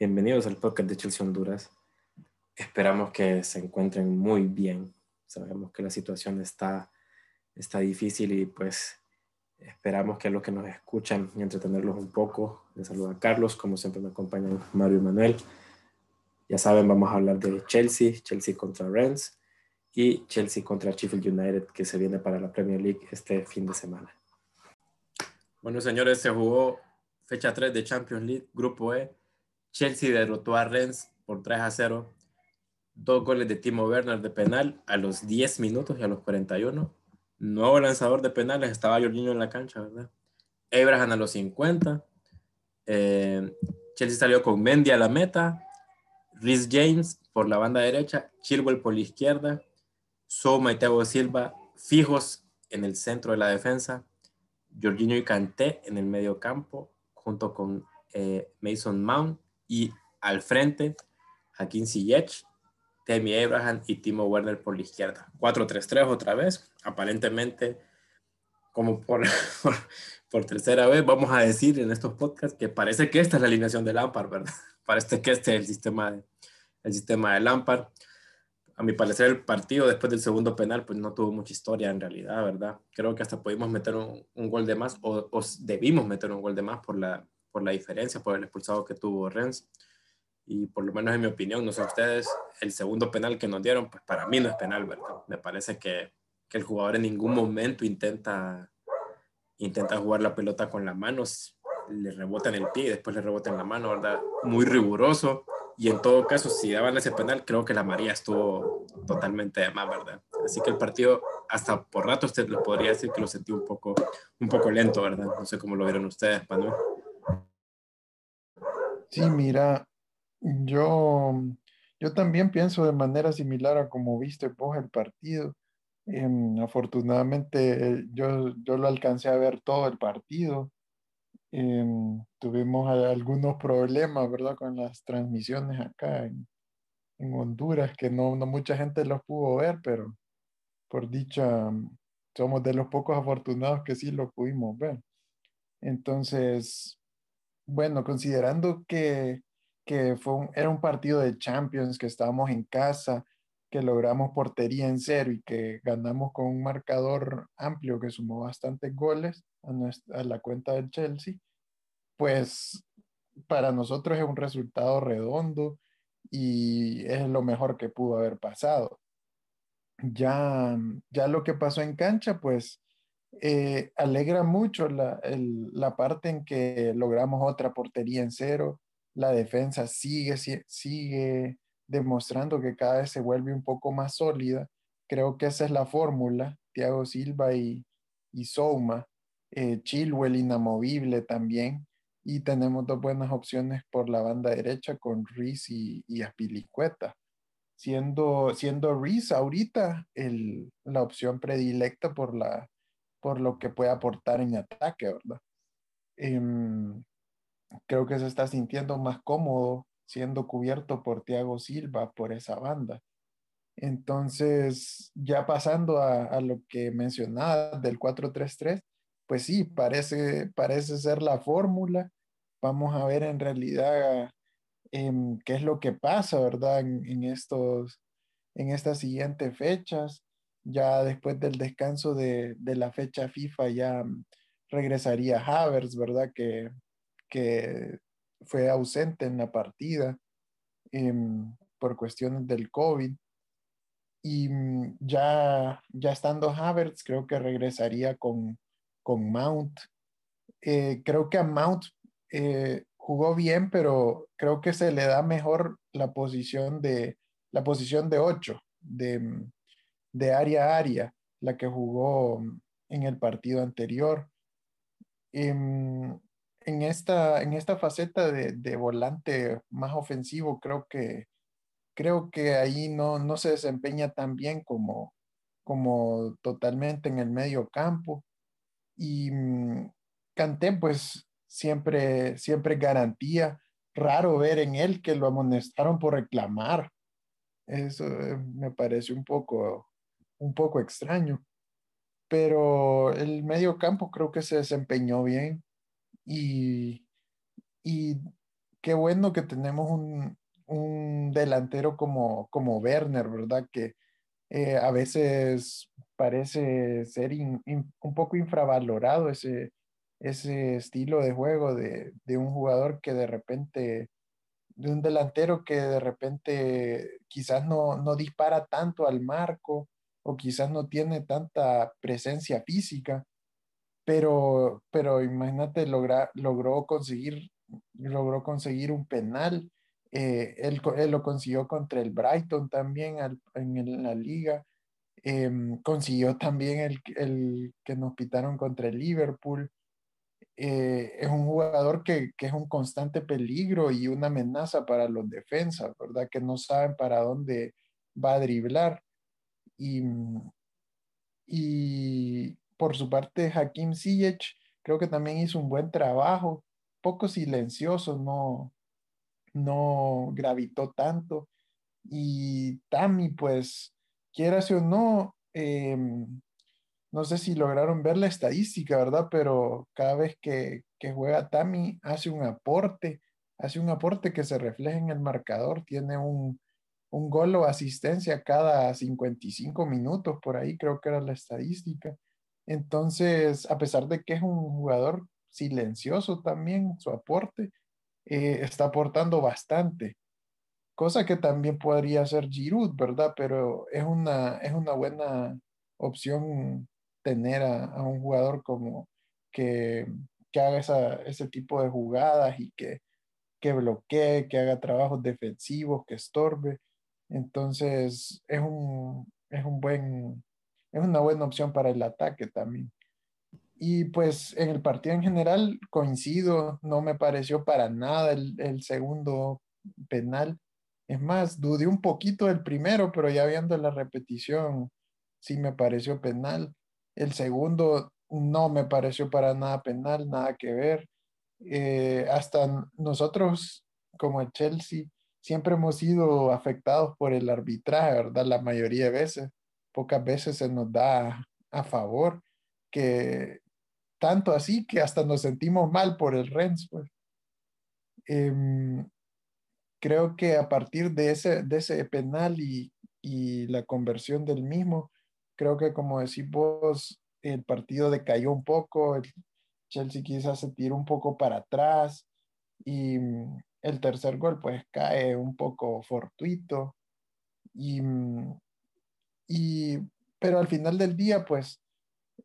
Bienvenidos al podcast de Chelsea Honduras. Esperamos que se encuentren muy bien. Sabemos que la situación está, está difícil y pues esperamos que los que nos escuchan y entretenerlos un poco. Les saluda Carlos, como siempre me acompañan Mario y Manuel. Ya saben, vamos a hablar de Chelsea, Chelsea contra Rennes y Chelsea contra Sheffield United que se viene para la Premier League este fin de semana. Bueno, señores, se jugó fecha 3 de Champions League, Grupo E. Chelsea derrotó a Rennes por 3 a 0. Dos goles de Timo Werner de penal a los 10 minutos y a los 41. Nuevo lanzador de penales, estaba Jorginho en la cancha, ¿verdad? Abraham a los 50. Eh, Chelsea salió con Mendy a la meta. Rhys James por la banda derecha. Chilwell por la izquierda. Soma y Thiago Silva fijos en el centro de la defensa. Jorginho y Kanté en el medio campo, junto con eh, Mason Mount y al frente, Hakim Ziyech, Temi Abraham y Timo Werner por la izquierda. 4-3-3 otra vez, aparentemente como por, por, tercera vez, vamos a decir en estos podcasts que parece que esta es la alineación de Lampard, ¿verdad? Parece que este es el sistema de, el sistema de Lampard. A mi parecer, el partido después del segundo penal, pues no tuvo mucha historia en realidad, ¿verdad? Creo que hasta pudimos meter un, un gol de más o, o, debimos meter un gol de más por la, por la diferencia, por el expulsado que tuvo Rennes. Y por lo menos en mi opinión, no sé ustedes, el segundo penal que nos dieron, pues para mí no es penal, ¿verdad? Me parece que, que el jugador en ningún momento intenta, intenta jugar la pelota con las manos, le rebota en el pie y después le rebota en la mano, ¿verdad? Muy riguroso. Y en todo caso, si daban ese penal, creo que la María estuvo totalmente de más, ¿verdad? Así que el partido, hasta por rato, usted le podría decir que lo sentí un poco, un poco lento, ¿verdad? No sé cómo lo vieron ustedes, Manuel. Sí, mira, yo, yo también pienso de manera similar a como viste vos el partido. Em, afortunadamente yo, yo lo alcancé a ver todo el partido. Em, tuvimos algunos problemas, ¿verdad? Con las transmisiones acá en, en Honduras, que no, no mucha gente los pudo ver, pero por dicha, somos de los pocos afortunados que sí lo pudimos ver. Entonces, bueno, considerando que, que fue era un partido de Champions, que estábamos en casa, que logramos portería en cero y que ganamos con un marcador amplio que sumó bastantes goles a, a la cuenta del Chelsea, pues para nosotros es un resultado redondo y es lo mejor que pudo haber pasado. Ya, ya lo que pasó en cancha, pues eh, alegra mucho la, la, parte en que logramos otra portería en cero. La defensa sigue, sigue demostrando que cada vez se vuelve un poco más sólida. Creo que esa es la fórmula. Thiago Silva y, y Souma. Eh, Chilwell inamovible también. Y tenemos dos buenas opciones por la banda derecha con Reese y, y Aspilicueta. Siendo, siendo Reese ahorita el, la opción predilecta por la, por lo que puede aportar en ataque, ¿verdad? Em, creo que se está sintiendo más cómodo siendo cubierto por Thiago Silva por esa banda. Entonces, ya pasando a, lo que mencionaba del 4-3-3, pues sí, parece, parece ser la fórmula. Vamos a ver en realidad em, qué es lo que pasa, ¿verdad? En, estos, en estas siguientes fechas ya después del descanso de, la fecha FIFA ya mm, regresaría Havers, ¿verdad? Que, que fue ausente en la partida em, por cuestiones del COVID. Y mm, ya, ya estando Havertz, creo que regresaría con, con Mount. Eh, creo que a Mount eh, jugó bien, pero creo que se le da mejor la posición de la posición de 8, de, mm, de área a área, la que jugó en el partido anterior. En, en esta, en esta faceta de, volante más ofensivo, creo que, creo que ahí no, no se desempeña tan bien como, como totalmente en el medio campo. Y mm, Canté, pues siempre, siempre garantía. Raro ver en él que lo amonestaron por reclamar. Eso eh, me parece un poco un poco extraño. Pero el medio campo creo que se desempeñó bien y, y qué bueno que tenemos un, un delantero como, como Werner, ¿verdad? Que eh, a veces parece ser un poco infravalorado ese, ese estilo de juego de, de, un jugador que de repente, de un delantero que de repente quizás no, no dispara tanto al marco o quizás no tiene tanta presencia física, pero, pero imagínate, logra, logró, conseguir, logró conseguir un penal eh, él, lo consiguió contra el Brighton también en, la liga. Em, consiguió también el, el, que nos pitaron contra el Liverpool. Eh, es un jugador que, que, es un constante peligro y una amenaza para los defensas, ¿verdad? Que no saben para dónde va a driblar. Y, y por su parte, Hakim Ziyech creo que también hizo un buen trabajo, poco silencioso, no, no gravitó tanto. Y Tami, pues, quieras o no, em, no sé si lograron ver la estadística, ¿verdad? Pero cada vez que, que juega Tami hace un aporte, hace un aporte que se refleja en el marcador, tiene un, un gol o asistencia cada 55 minutos, por ahí creo que era la estadística. Entonces, a pesar de que es un jugador silencioso también, su aporte, eh, está aportando bastante, cosa que también podría ser Giroud, ¿verdad? Pero es una, es una buena opción tener a, un jugador como que, que haga esa, ese tipo de jugadas y que, que bloquee, que haga trabajos defensivos, que estorbe. Entonces es un, es un buen, es una buena opción para el ataque también. Y pues en el partido en general coincido, no me pareció para nada el, segundo penal. Es más, dudé un poquito del primero, pero ya viendo la repetición, sí me pareció penal. El segundo no me pareció para nada penal, nada que ver. Eh, hasta nosotros, como el Chelsea, siempre hemos sido afectados por el arbitraje, ¿verdad? La mayoría de veces. Pocas veces se nos da a favor que tanto así que hasta nos sentimos mal por el Rennes. Pues. Em, creo que a partir de ese, de ese penal y, y, la conversión del mismo, creo que como decís vos, el partido decayó un poco, el Chelsea quizás se tiró un poco para atrás y el tercer gol pues cae un poco fortuito y, mm, y pero al final del día pues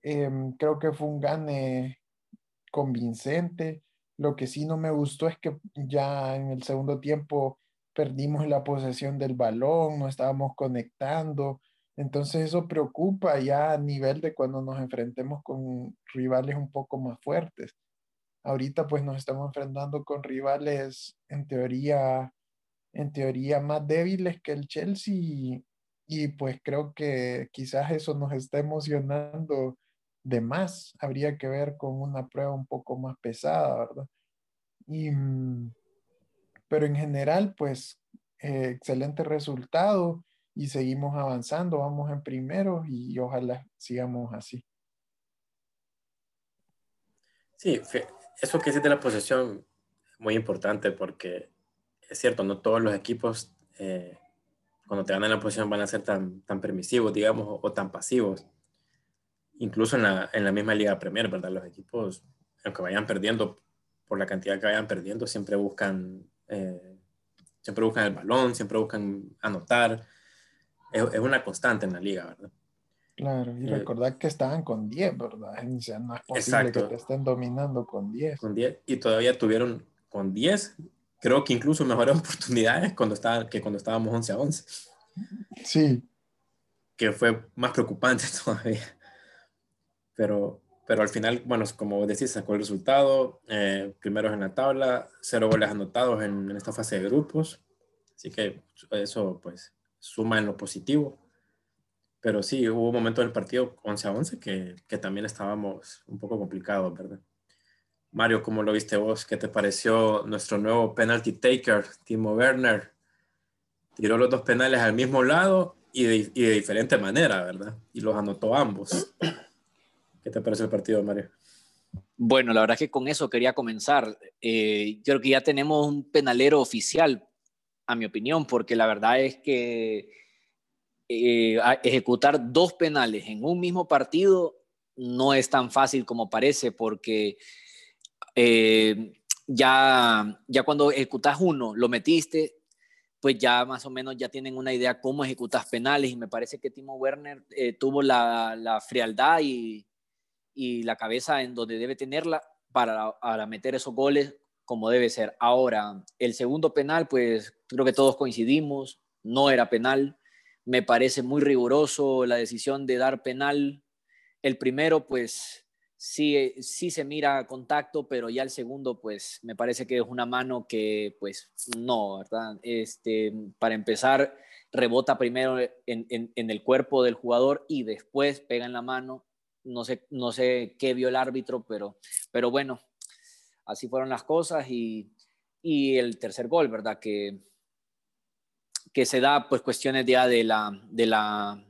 Em, creo que fue un gane convincente. Lo que sí no me gustó es que ya en el segundo tiempo perdimos la posesión del balón, no estábamos conectando. Entonces eso preocupa ya a nivel de cuando nos enfrentemos con rivales un poco más fuertes. Ahorita pues nos estamos enfrentando con rivales en teoría en teoría más débiles que el Chelsea y pues creo que quizás eso nos está emocionando de más. Habría que ver con una prueba un poco más pesada, ¿verdad? Y, mm, pero en general, pues, eh, excelente resultado y seguimos avanzando, vamos en primero y ojalá sigamos así. Sí, eso que es de la posesión muy importante porque es cierto, no todos los equipos eh, cuando te ganan la posición van a ser tan, tan permisivos, digamos, o, tan pasivos. Incluso en la, en la, misma Liga Premier, ¿verdad? Los equipos, aunque vayan perdiendo, por la cantidad que vayan perdiendo, siempre buscan, eh, siempre buscan el balón, siempre buscan anotar. Es, es, una constante en la liga, ¿verdad? Claro, y eh, recordar que estaban con 10, ¿verdad? O sea, no es posible que te estén dominando con 10. Con 10, y todavía tuvieron con 10 creo que incluso mejores oportunidades cuando estaba, que cuando estábamos 11 a 11. Sí. Que fue más preocupante todavía. Pero, pero al final, bueno, como decís, sacó el resultado. Eh, primeros en la tabla, cero goles anotados en, en, esta fase de grupos. Así que eso, pues, suma en lo positivo. Pero sí, hubo un momento del partido 11 a 11 que, que también estábamos un poco complicados, ¿verdad? Mario, ¿cómo lo viste vos? ¿Qué te pareció nuestro nuevo penalty taker, Timo Werner? Tiró los dos penales al mismo lado y de, y de diferente manera, ¿verdad? Y los anotó ambos. ¿Qué te pareció el partido, Mario? Bueno, la verdad es que con eso quería comenzar. Eh, creo que ya tenemos un penalero oficial, a mi opinión, porque la verdad es que eh, ejecutar dos penales en un mismo partido no es tan fácil como parece, porque eh, ya, ya cuando ejecutas uno, lo metiste, pues ya más o menos ya tienen una idea cómo ejecutas penales y me parece que Timo Werner eh, tuvo la, la frialdad y, y, la cabeza en donde debe tenerla para, para meter esos goles como debe ser. Ahora, el segundo penal, pues creo que todos coincidimos, no era penal. Me parece muy riguroso la decisión de dar penal. El primero, pues sí, sí se mira contacto, pero ya el segundo, pues me parece que es una mano que, pues no, ¿verdad? Este, para empezar, rebota primero en, en, el cuerpo del jugador y después pega en la mano. No sé, no sé qué vio el árbitro, pero, pero bueno, así fueron las cosas y, y el tercer gol, ¿verdad? Que, que se da pues cuestiones ya de la, de la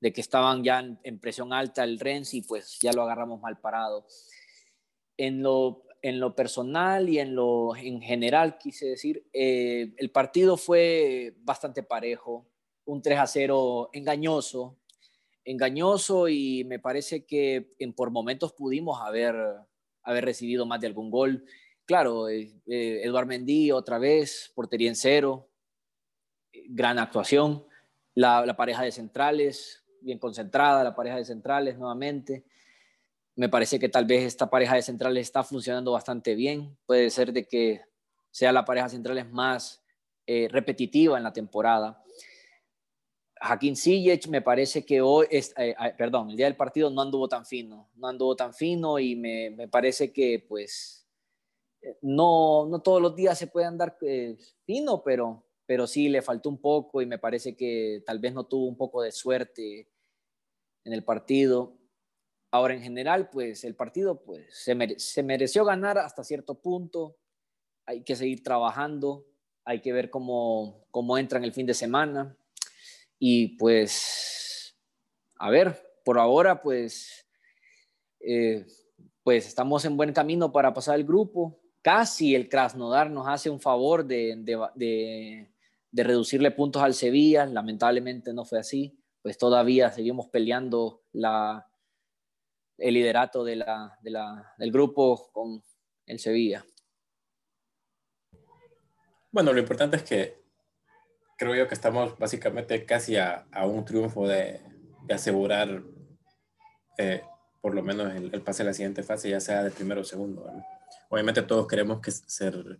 de que estaban ya en, presión alta el Renzi, pues ya lo agarramos mal parado. En lo, en lo personal y en lo en general, quise decir, eh, el partido fue bastante parejo, un 3 a 0 engañoso, engañoso y me parece que en, por momentos pudimos haber, haber recibido más de algún gol. Claro, eh, eh Mendy otra vez, portería en cero, gran actuación. La, pareja de centrales, bien concentrada, la pareja de centrales nuevamente. Me parece que tal vez esta pareja de centrales está funcionando bastante bien. Puede ser de que sea la pareja de centrales más eh, repetitiva en la temporada. Hakim Ziyech me parece que hoy, es, eh, eh, perdón, el día del partido no anduvo tan fino, no anduvo tan fino y me, me parece que pues no, no todos los días se puede andar fino, pero, pero sí le faltó un poco y me parece que tal vez no tuvo un poco de suerte en el partido. Ahora, en general, pues el partido pues, se, mereció ganar hasta cierto punto. Hay que seguir trabajando, hay que ver cómo, cómo entra en el fin de semana. Y pues, a ver, por ahora, pues, eh, pues estamos en buen camino para pasar el grupo. Casi el Krasnodar nos hace un favor de reducirle puntos al Sevilla. Lamentablemente no fue así pues todavía seguimos peleando la, el liderato de la, del grupo con el Sevilla. Bueno, lo importante es que creo yo que estamos básicamente casi a, un triunfo de, asegurar eh, por lo menos el, pase a la siguiente fase, ya sea de primero o segundo. Obviamente todos queremos que ser,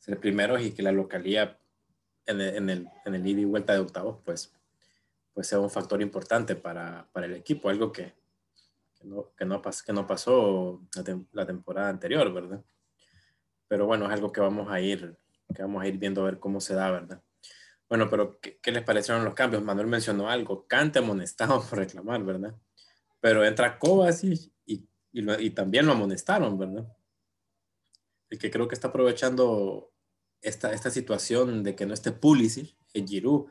ser primeros y que la localía en el, en el, ida y vuelta de octavos, pues pues sea un factor importante para, para el equipo, algo que, que, no, que, no, que no pasó la, temporada anterior, ¿verdad? Pero bueno, es algo que vamos a ir, que vamos a ir viendo a ver cómo se da, ¿verdad? Bueno, pero ¿qué, qué les parecieron los cambios? Manuel mencionó algo, Cante amonestado por reclamar, ¿verdad? Pero entra Kovacic y, y, también lo amonestaron, ¿verdad? El que creo que está aprovechando esta, esta situación de que no esté Pulisic, es Giroud,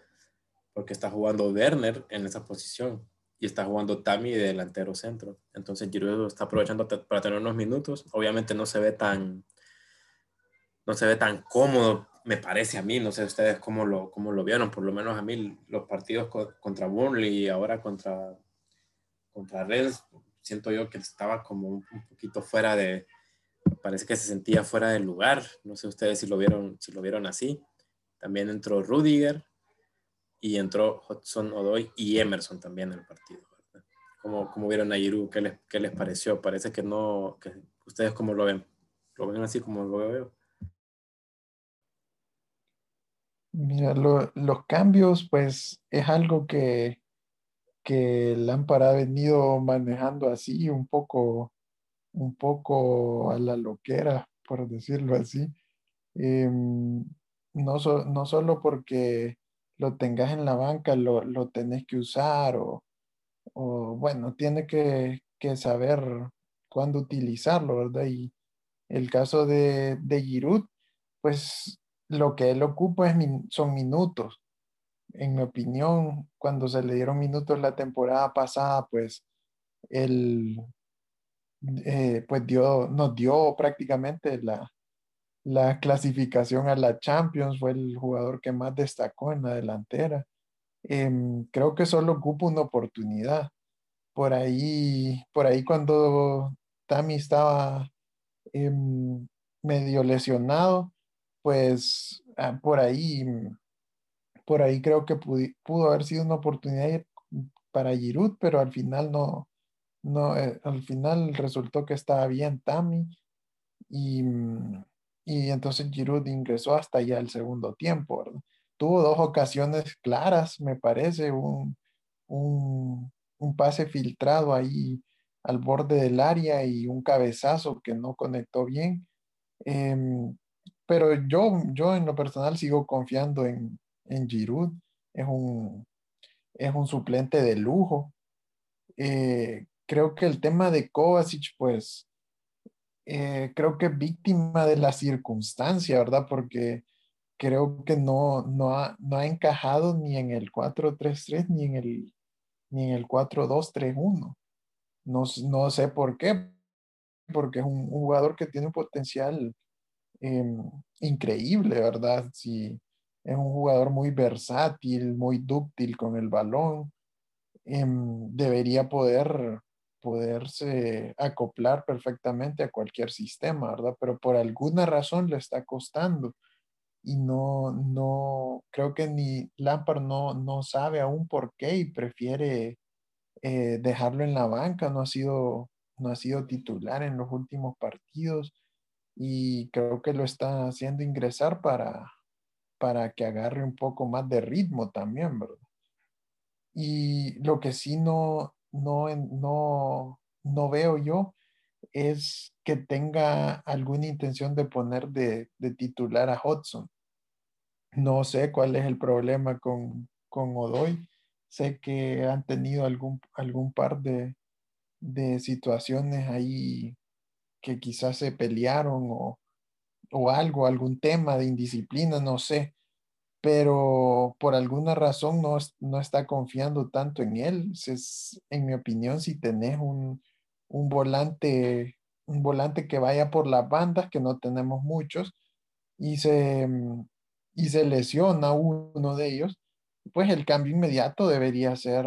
porque está jugando Werner en esa posición y está jugando Tami de delantero centro. Entonces Giroud está aprovechando para tener unos minutos. Obviamente no se ve tan no se ve tan cómodo, me parece a mí, no sé ustedes cómo lo, cómo lo vieron, por lo menos a mí los partidos contra Burnley y ahora contra, contra Reds, siento yo que estaba como un, poquito fuera de, parece que se sentía fuera del lugar, no sé ustedes si lo vieron, si lo vieron así. También entró Rudiger, y entró Hudson Odoy y Emerson también en el partido. ¿Cómo, vieron a Giroud? ¿Qué les, ¿Qué les, pareció? Parece que no, que ustedes cómo lo ven. ¿Lo ven así como lo veo? Mira, los cambios, pues es algo que, que Lampard ha venido manejando así, un poco, un poco a la loquera, por decirlo así. Em, no, no solo porque lo tengas en la banca, lo, lo tenés que usar o, o bueno, tiene que, que, saber cuándo utilizarlo, ¿verdad? Y el caso de, de Giroud, pues lo que él ocupa es son minutos. En mi opinión, cuando se le dieron minutos la temporada pasada, pues él, eh, pues dio, nos dio prácticamente la, la clasificación a la Champions, fue el jugador que más destacó en la delantera. Em, creo que solo ocupa una oportunidad. Por ahí, por ahí cuando Tami estaba em, medio lesionado, pues ah, por ahí, por ahí creo que pudo, haber sido una oportunidad para Giroud, pero al final no, no, eh, al final resultó que estaba bien Tami y, y entonces Giroud ingresó hasta ya el segundo tiempo, Tuvo dos ocasiones claras, me parece, un, un, un pase filtrado ahí al borde del área y un cabezazo que no conectó bien. Em, pero yo, yo en lo personal sigo confiando en, en Giroud. Es un, es un suplente de lujo. Eh, creo que el tema de Kovacic, pues, eh, creo que víctima de la circunstancia, ¿verdad? Porque creo que no, no, ha, no ha encajado ni en el 4-3-3 ni en el, ni en el 4-2-3-1. No, no sé por qué, porque es un, jugador que tiene un potencial em, increíble, ¿verdad? Es un jugador muy versátil, muy dúctil con el balón. Em, debería poder poderse acoplar perfectamente a cualquier sistema, ¿verdad? Pero por alguna razón le está costando y no, no, creo que ni Lampard no, no sabe aún por qué y prefiere eh, dejarlo en la banca, no ha sido, no ha sido titular en los últimos partidos y creo que lo está haciendo ingresar para, para que agarre un poco más de ritmo también, ¿verdad? Y lo que sí no, no, no, no veo yo es que tenga alguna intención de poner de, de titular a Hudson. No sé cuál es el problema con, con Odoy Sé que han tenido algún, algún par de, situaciones ahí que quizás se pelearon o, algo, algún tema de indisciplina, no sé, pero por alguna razón no, no está confiando tanto en él. Es, en mi opinión, si tenés un, un, volante, un volante que vaya por las bandas, que no tenemos muchos, y se, y se lesiona uno de ellos, pues el cambio inmediato debería ser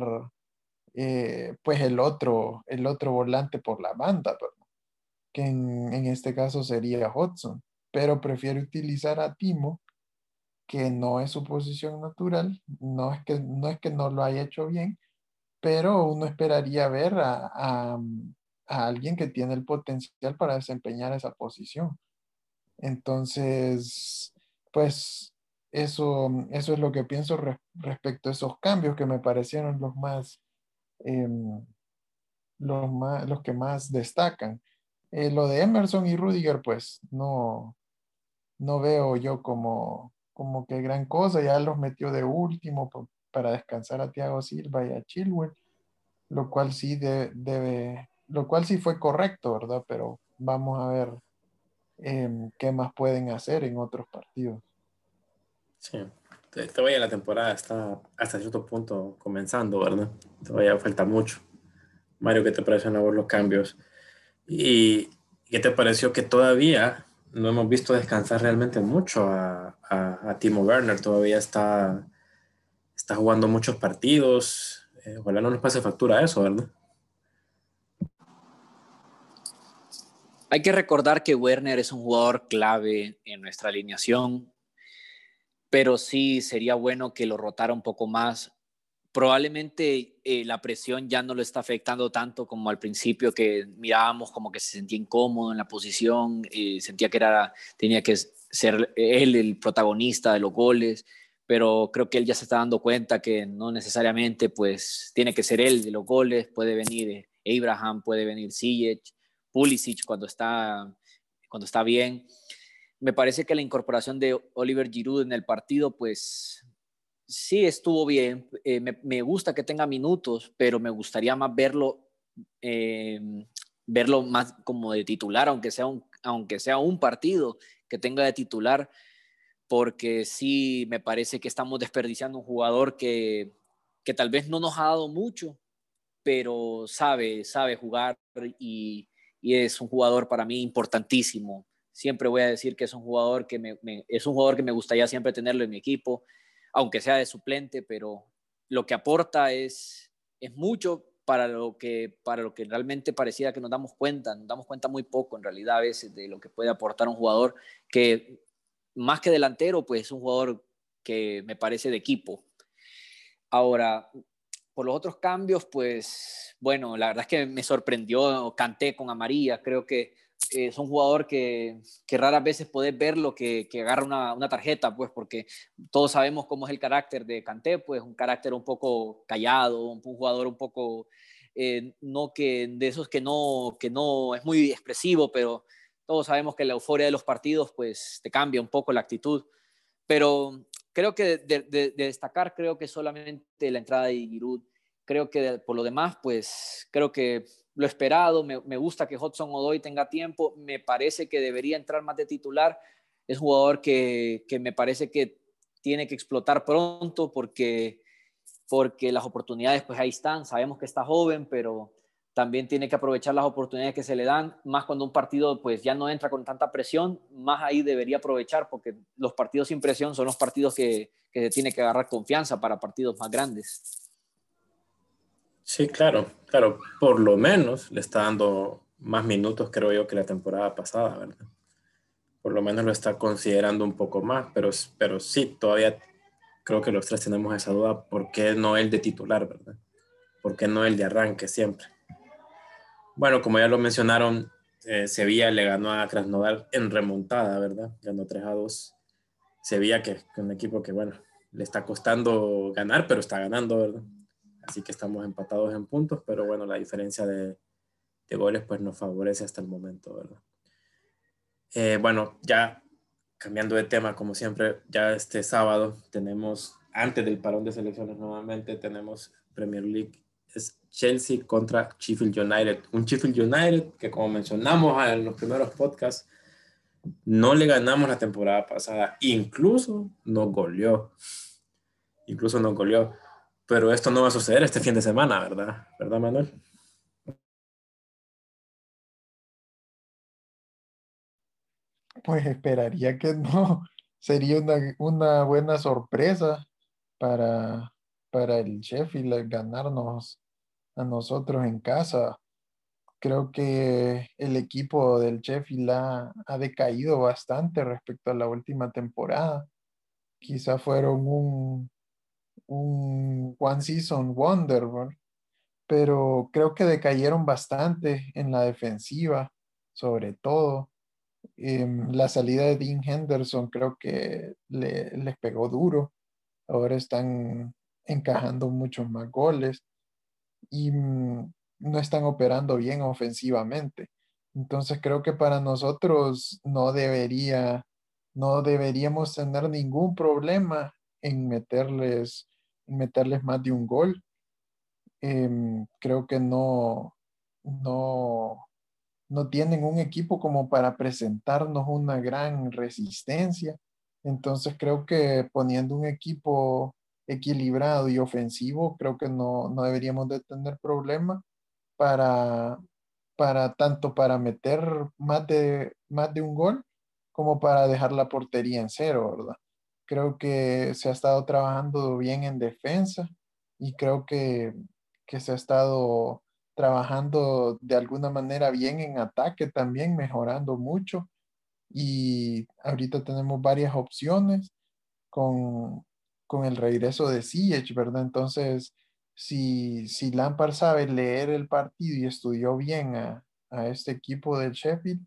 eh, pues el otro, el otro volante por la banda, que en, este caso sería Hudson, pero prefiere utilizar a Timo, que no es su posición natural, no es que no, es que no lo haya hecho bien, pero uno esperaría ver a, a, a alguien que tiene el potencial para desempeñar esa posición. Entonces, pues eso, eso es lo que pienso respecto a esos cambios que me parecieron los más, em, los, más los que más destacan. Eh, lo de Emerson y Rudiger, pues no, no veo yo como, como que gran cosa. Ya los metió de último para descansar a Thiago Silva y a Chilwell, lo cual sí debe, lo cual sí fue correcto, ¿verdad? Pero vamos a ver em, qué más pueden hacer en otros partidos. Sí, todavía la temporada está hasta cierto punto comenzando, ¿verdad? Todavía falta mucho. Mario, ¿qué te parecen a vos los cambios? ¿Y qué te pareció que todavía no hemos visto descansar realmente mucho a, Timo Werner? Todavía está, está jugando muchos partidos. Eh, ojalá no nos pase factura eso, ¿verdad? Hay que recordar que Werner es un jugador clave en nuestra alineación pero sí sería bueno que lo rotara un poco más. Probablemente eh, la presión ya no lo está afectando tanto como al principio, que mirábamos como que se sentía incómodo en la posición, eh, sentía que era, tenía que ser él el protagonista de los goles, pero creo que él ya se está dando cuenta que no necesariamente pues tiene que ser él de los goles, puede venir Abraham, puede venir Ziyech, Pulisic cuando está, cuando está bien. Me parece que la incorporación de Oliver Giroud en el partido, pues sí estuvo bien. Eh, me, gusta que tenga minutos, pero me gustaría más verlo, eh, verlo más como de titular, aunque sea, un, aunque sea un partido que tenga de titular, porque sí me parece que estamos desperdiciando un jugador que, que tal vez no nos ha dado mucho, pero sabe, sabe jugar y, es un jugador para mí importantísimo. Siempre voy a decir que es un jugador que me, es un jugador que me gustaría siempre tenerlo en mi equipo, aunque sea de suplente, pero lo que aporta es, es mucho para lo, que, para lo que realmente pareciera que nos damos cuenta. Nos damos cuenta muy poco en realidad a veces de lo que puede aportar un jugador que más que delantero, pues es un jugador que me parece de equipo. Ahora, por los otros cambios, pues bueno, la verdad es que me sorprendió, canté con Amarilla, creo que es un jugador que, que raras veces podés verlo que, que agarra una, una, tarjeta, pues porque todos sabemos cómo es el carácter de Canté, pues un carácter un poco callado, un, jugador un poco, eh, no que de esos que no, que no es muy expresivo, pero todos sabemos que la euforia de los partidos pues te cambia un poco la actitud. Pero creo que de, de, destacar, creo que solamente la entrada de Giroud, creo que por lo demás, pues creo que lo esperado, me, gusta que Hudson Odoy tenga tiempo, me parece que debería entrar más de titular, es jugador que, que me parece que tiene que explotar pronto porque, porque las oportunidades pues ahí están, sabemos que está joven, pero también tiene que aprovechar las oportunidades que se le dan, más cuando un partido pues ya no entra con tanta presión, más ahí debería aprovechar porque los partidos sin presión son los partidos que, que se tiene que agarrar confianza para partidos más grandes. Sí, claro, claro, por lo menos le está dando más minutos, creo yo, que la temporada pasada, ¿verdad? Por lo menos lo está considerando un poco más, pero, pero sí, todavía creo que los tres tenemos esa duda, ¿por qué no el de titular, verdad? ¿Por qué no el de arranque siempre? Bueno, como ya lo mencionaron, eh, Sevilla le ganó a Krasnodar en remontada, ¿verdad? Ganó 3 a 2. Sevilla, que es un equipo que, bueno, le está costando ganar, pero está ganando, ¿verdad? Así que estamos empatados en puntos, pero bueno, la diferencia de, de goles pues nos favorece hasta el momento, ¿verdad? Eh, bueno, ya cambiando de tema, como siempre, ya este sábado tenemos, antes del parón de selecciones nuevamente, tenemos Premier League, es Chelsea contra Sheffield United. Un Sheffield United que como mencionamos en los primeros podcasts, no le ganamos la temporada pasada, incluso nos goleó. Incluso nos goleó. Pero esto no va a suceder este fin de semana, ¿verdad? ¿Verdad, Manuel? Pues esperaría que no. Sería una, buena sorpresa para, para el Sheffield ganarnos a nosotros en casa. Creo que el equipo del Sheffield ha, ha decaído bastante respecto a la última temporada. Quizá fueron un, un One Season Wonder, pero creo que decayeron bastante en la defensiva, sobre todo. Em, la salida de Dean Henderson creo que les pegó duro. Ahora están encajando muchos más goles y mm, no están operando bien ofensivamente. Entonces creo que para nosotros no debería, no deberíamos tener ningún problema en meterles meterles más de un gol. Em, creo que no, no, no tienen un equipo como para presentarnos una gran resistencia. Entonces creo que poniendo un equipo equilibrado y ofensivo, creo que no, no deberíamos de tener problema para, para tanto para meter más de, más de un gol como para dejar la portería en cero, ¿verdad? Creo que se ha estado trabajando bien en defensa y creo que, se ha estado trabajando de alguna manera bien en ataque también, mejorando mucho. Y ahorita tenemos varias opciones con, el regreso de Ziyech, ¿verdad? Entonces, si, si Lampard sabe leer el partido y estudió bien a, a este equipo del Sheffield,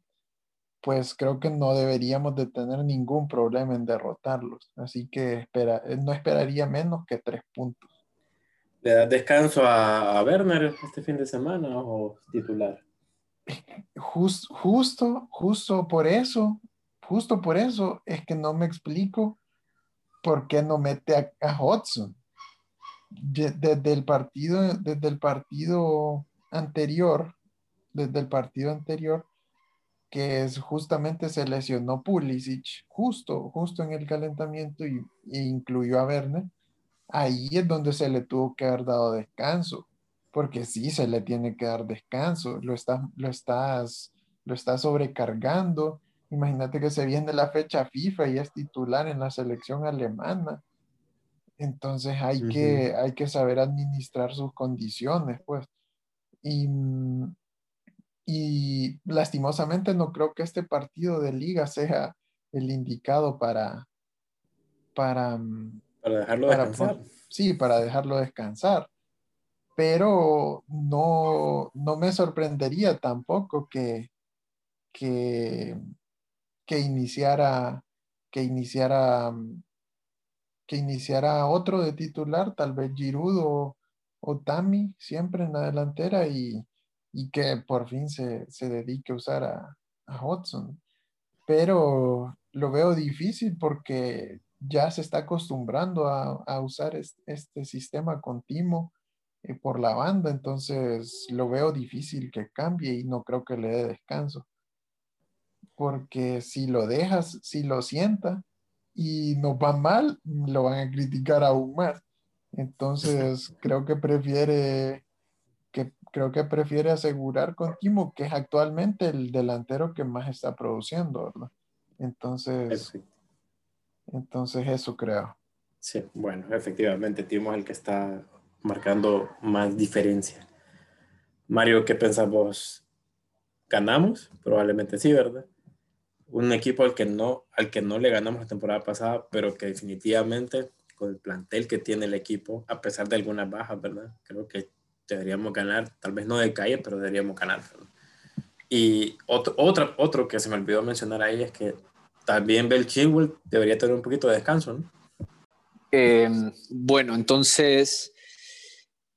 pues creo que no deberíamos de tener ningún problema en derrotarlos. Así que espera, eh, no esperaría menos que tres puntos. ¿Le das descanso a, Werner este fin de semana o titular? justo, justo por eso, justo por eso es que no me explico por qué no mete a, a Hudson. Desde el partido, desde el partido anterior, desde el partido anterior, que es justamente se lesionó Pulisic justo, justo en el calentamiento y, incluyó a Werner, ahí es donde se le tuvo que haber dado descanso, porque sí se le tiene que dar descanso, lo estás, lo estás, lo estás sobrecargando. Imagínate que se viene la fecha FIFA y es titular en la selección alemana. Entonces hay, que, hay que saber administrar sus condiciones, pues. Y, y lastimosamente no creo que este partido de liga sea el indicado para... Para, para dejarlo descansar. Sí, para dejarlo descansar pero no, no me sorprendería tampoco que, que, que iniciara que iniciara que iniciara otro de titular, tal vez Giroud o, o Tami, siempre en la delantera y, y que por fin se, se, dedique a usar a, a Hudson. Pero lo veo difícil porque ya se está acostumbrando a, a usar este, este sistema continuo eh, por la banda, entonces lo veo difícil que cambie y no creo que le dé descanso. Porque si lo dejas, si lo sienta y nos va mal, lo van a criticar aún más. Entonces creo que prefiere creo que prefiere asegurar con Timo, que es actualmente el delantero que más está produciendo, ¿verdad? Entonces, entonces eso creo. Sí, bueno, efectivamente, Timo es el que está marcando más diferencia. Mario, ¿qué pensamos? ¿Ganamos? Probablemente sí, ¿verdad? Un equipo al que no, al que no le ganamos la temporada pasada, pero que definitivamente con el plantel que tiene el equipo, a pesar de algunas bajas, ¿verdad? Creo que deberíamos ganar, tal vez no de calle, pero deberíamos ganar. Y otro, otro, otro que se me olvidó mencionar ahí es que también Bel Chilwell debería tener un poquito de descanso, ¿no? Em, bueno, entonces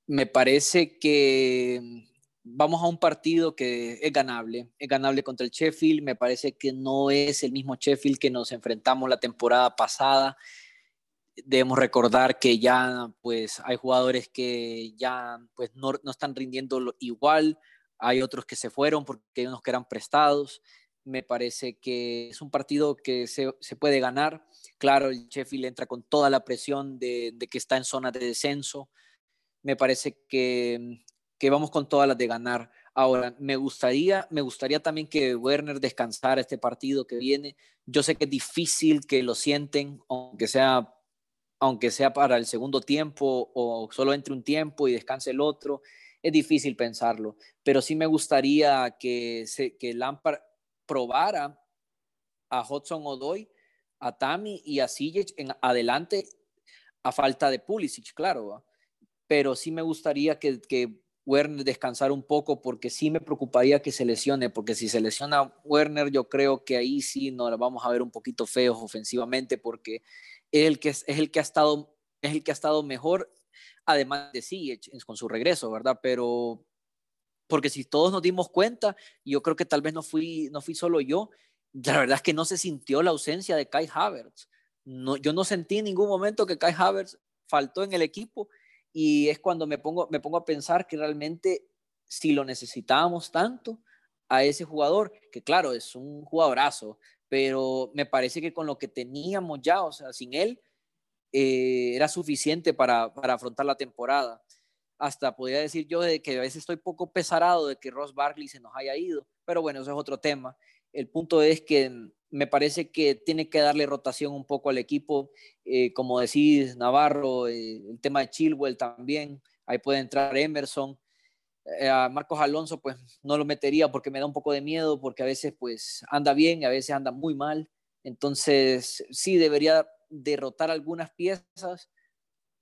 me parece que vamos a un partido que es ganable, es ganable contra el Sheffield, me parece que no es el mismo Sheffield que nos enfrentamos la temporada pasada. Debemos recordar que ya pues hay jugadores que ya pues no, no están rindiendo igual, hay otros que se fueron porque hay unos que eran prestados. Me parece que es un partido que se, se puede ganar. Claro, el Sheffield entra con toda la presión de, de que está en zona de descenso me parece que, que vamos con todas las de ganar. Ahora, me gustaría, me gustaría también que Werner descansara este partido que viene. Yo sé que es difícil que lo sienten, aunque sea, aunque sea para el segundo tiempo o solo entre un tiempo y descanse el otro. Es difícil pensarlo, pero sí me gustaría que, se, que Lampard probara a Hudson Odoy, a Tami y a Sijic en adelante a falta de Pulisic, claro pero sí me gustaría que, que Werner descansara un poco porque sí me preocuparía que se lesione, porque si se lesiona Werner yo creo que ahí sí nos vamos a ver un poquito feos ofensivamente porque es el que, es el que, ha, estado, es el que ha estado mejor, además de sí, con su regreso, ¿verdad? Pero porque si todos nos dimos cuenta, yo creo que tal vez no fui, no fui solo yo, la verdad es que no se sintió la ausencia de Kai Havertz. No, yo no sentí en ningún momento que Kai Havertz faltó en el equipo y es cuando me pongo, me pongo a pensar que realmente si lo necesitábamos tanto a ese jugador, que claro, es un jugadorazo, pero me parece que con lo que teníamos ya, o sea, sin él, eh, era suficiente para, para, afrontar la temporada. Hasta podría decir yo de que a veces estoy poco pesarado de que Ross Barkley se nos haya ido, pero bueno, eso es otro tema. El punto es que me parece que tiene que darle rotación un poco al equipo, eh, como decís, Navarro, eh, el tema de Chilwell también, ahí puede entrar Emerson. Eh, a Marcos Alonso, pues no lo metería porque me da un poco de miedo, porque a veces pues anda bien y a veces anda muy mal. Entonces, sí, debería derrotar algunas piezas,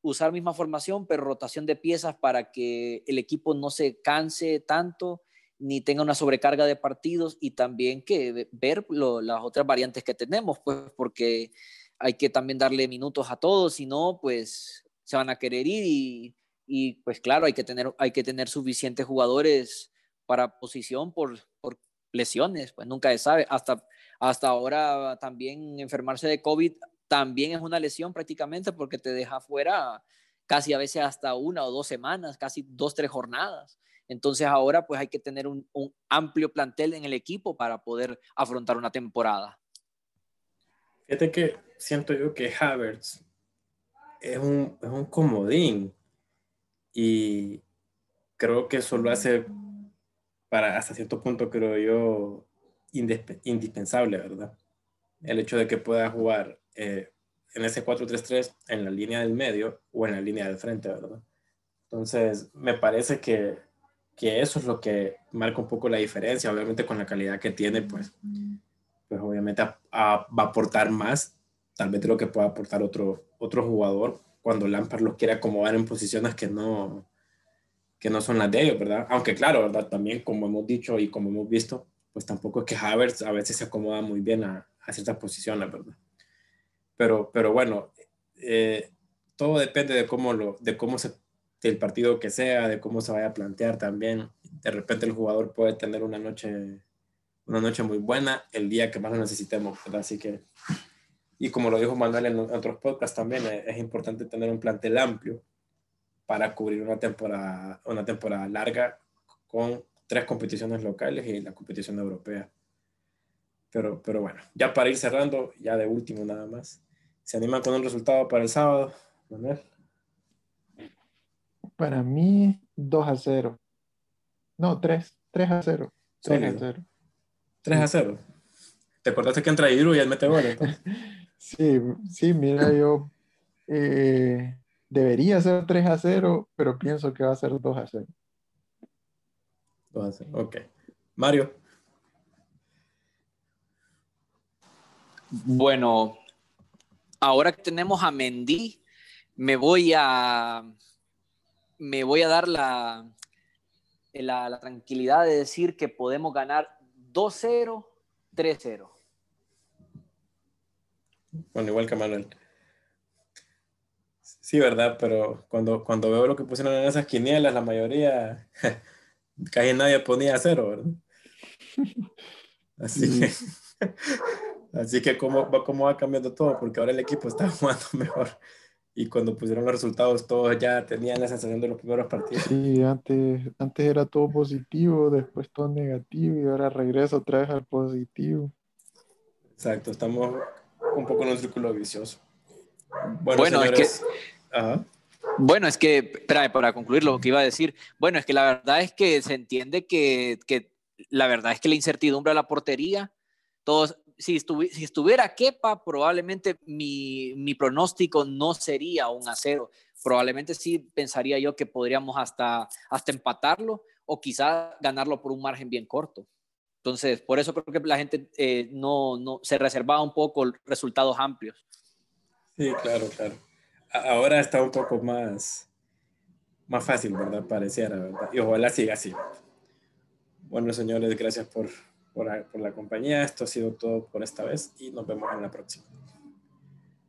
usar misma formación, pero rotación de piezas para que el equipo no se canse tanto ni tenga una sobrecarga de partidos y también que ver las otras variantes que tenemos, pues porque hay que también darle minutos a todos, si no, pues se van a querer ir y, y, pues claro, hay que tener, hay que tener suficientes jugadores para posición por, por lesiones, pues nunca se sabe, hasta, hasta ahora también enfermarse de COVID también es una lesión prácticamente porque te deja fuera casi a veces hasta una o dos semanas, casi dos, tres jornadas. Entonces ahora pues hay que tener un, amplio plantel en el equipo para poder afrontar una temporada. Fíjate que siento yo que Havertz es un, es un comodín y creo que eso lo hace para hasta cierto punto, creo yo, indispensable, ¿verdad? El hecho de que pueda jugar eh, en ese 4-3-3 en la línea del medio o en la línea del frente, ¿verdad? Entonces, me parece que, que eso es lo que marca un poco la diferencia, obviamente con la calidad que tiene, pues, pues obviamente va a aportar más, tal vez de lo que pueda aportar otro, otro jugador cuando Lampard lo quiere acomodar en posiciones que no, que no son las de ellos, ¿verdad? Aunque claro, ¿verdad? También como hemos dicho y como hemos visto, pues tampoco es que Havertz a veces se acomoda muy bien a, a ciertas posiciones, ¿verdad? Pero, pero bueno, eh, todo depende de cómo, lo, de cómo se, del partido que sea, de cómo se vaya a plantear también. De repente el jugador puede tener una noche, una noche muy buena el día que más lo necesitemos, ¿verdad? Así que, y como lo dijo Manuel en otros podcasts también, es, es importante tener un plantel amplio para cubrir una temporada, una temporada larga con tres competiciones locales y la competición europea. Pero, pero bueno, ya para ir cerrando, ya de último nada más. ¿Se animan con un resultado para el sábado, Manuel? Para mí, 2 a 0. No, 3. 3 a 0. 3 a 0. 3 a 0. ¿Te acordaste que entra Iru y él mete gol sí, sí, mira, yo eh, debería ser 3 a 0, pero pienso que va a ser 2 a 0. 2 a 0, ok. Mario. Bueno, ahora que tenemos a Mendy, me voy a, me voy a dar la, la, la tranquilidad de decir que podemos ganar 2-0, 3-0. Bueno, igual que Manuel. Sí, ¿verdad? Pero cuando, cuando veo lo que pusieron en esas quinielas, la mayoría, casi nadie ponía cero, ¿verdad? Así que, así que cómo, cómo va cambiando todo, porque ahora el equipo está jugando mejor. Y cuando pusieron los resultados, todos ya tenían la sensación de los primeros partidos. Sí, antes, antes era todo positivo, después todo negativo y ahora regreso otra vez al positivo. Exacto, estamos un poco en un círculo vicioso. Bueno, bueno es que bueno, es que, para concluir lo que iba a decir, bueno, es que la verdad es que se entiende que, que la verdad es que la incertidumbre a la portería, todos, si, si estuviera Kepa, probablemente mi, mi, pronóstico no sería un a cero. Probablemente sí pensaría yo que podríamos hasta, hasta empatarlo o quizá ganarlo por un margen bien corto. Entonces, por eso creo que la gente eh, no, no se reservaba un poco resultados amplios. Sí, claro, claro ahora está un poco más, más fácil, ¿verdad? Pareciera, ¿verdad? Y ojalá siga así. Bueno, señores, gracias por, por, por la compañía. Esto ha sido todo por esta vez y nos vemos en la próxima.